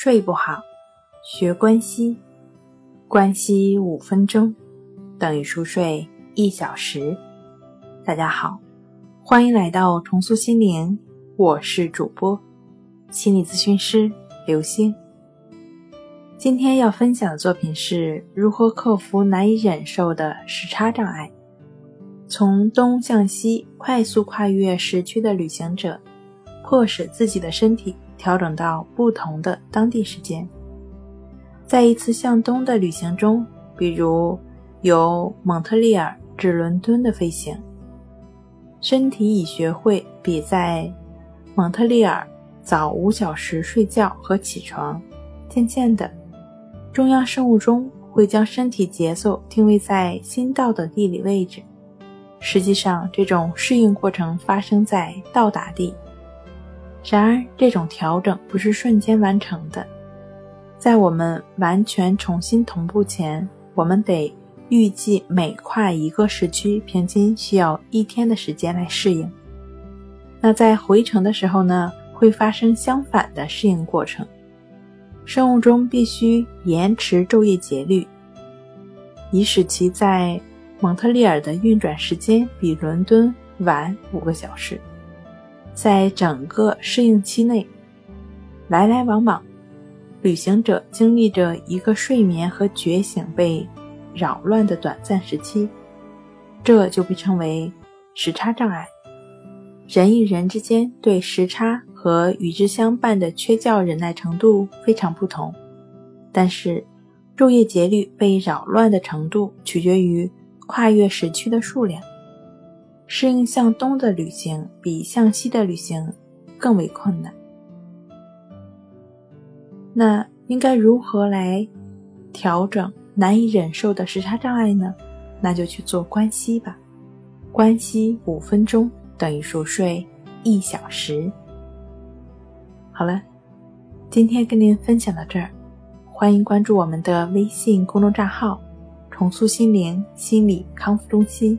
睡不好，学关西，关西五分钟等于熟睡一小时。大家好，欢迎来到重塑心灵，我是主播心理咨询师刘星。今天要分享的作品是如何克服难以忍受的时差障碍。从东向西快速跨越时区的旅行者，迫使自己的身体调整到不同的当地时间。在一次向东的旅行中，比如由蒙特利尔至伦敦的飞行，身体已学会比在蒙特利尔早五小时睡觉和起床。渐渐的，中央生物钟会将身体节奏定位在新到的地理位置。实际上，这种适应过程发生在到达地。然而，这种调整不是瞬间完成的。在我们完全重新同步前，我们得预计每跨一个时区，平均需要一天的时间来适应。那在回程的时候呢，会发生相反的适应过程。生物钟必须延迟昼夜节律，以使其在。蒙特利尔的运转时间比伦敦晚五个小时，在整个适应期内，来来往往，旅行者经历着一个睡眠和觉醒被扰乱的短暂时期，这就被称为时差障碍。人与人之间对时差和与之相伴的缺觉忍耐程度非常不同，但是昼夜节律被扰乱的程度取决于。跨越时区的数量，适应向东的旅行比向西的旅行更为困难。那应该如何来调整难以忍受的时差障碍呢？那就去做关西吧。关西五分钟等于熟睡一小时。好了，今天跟您分享到这儿，欢迎关注我们的微信公众账号。重塑心灵心理康复中心，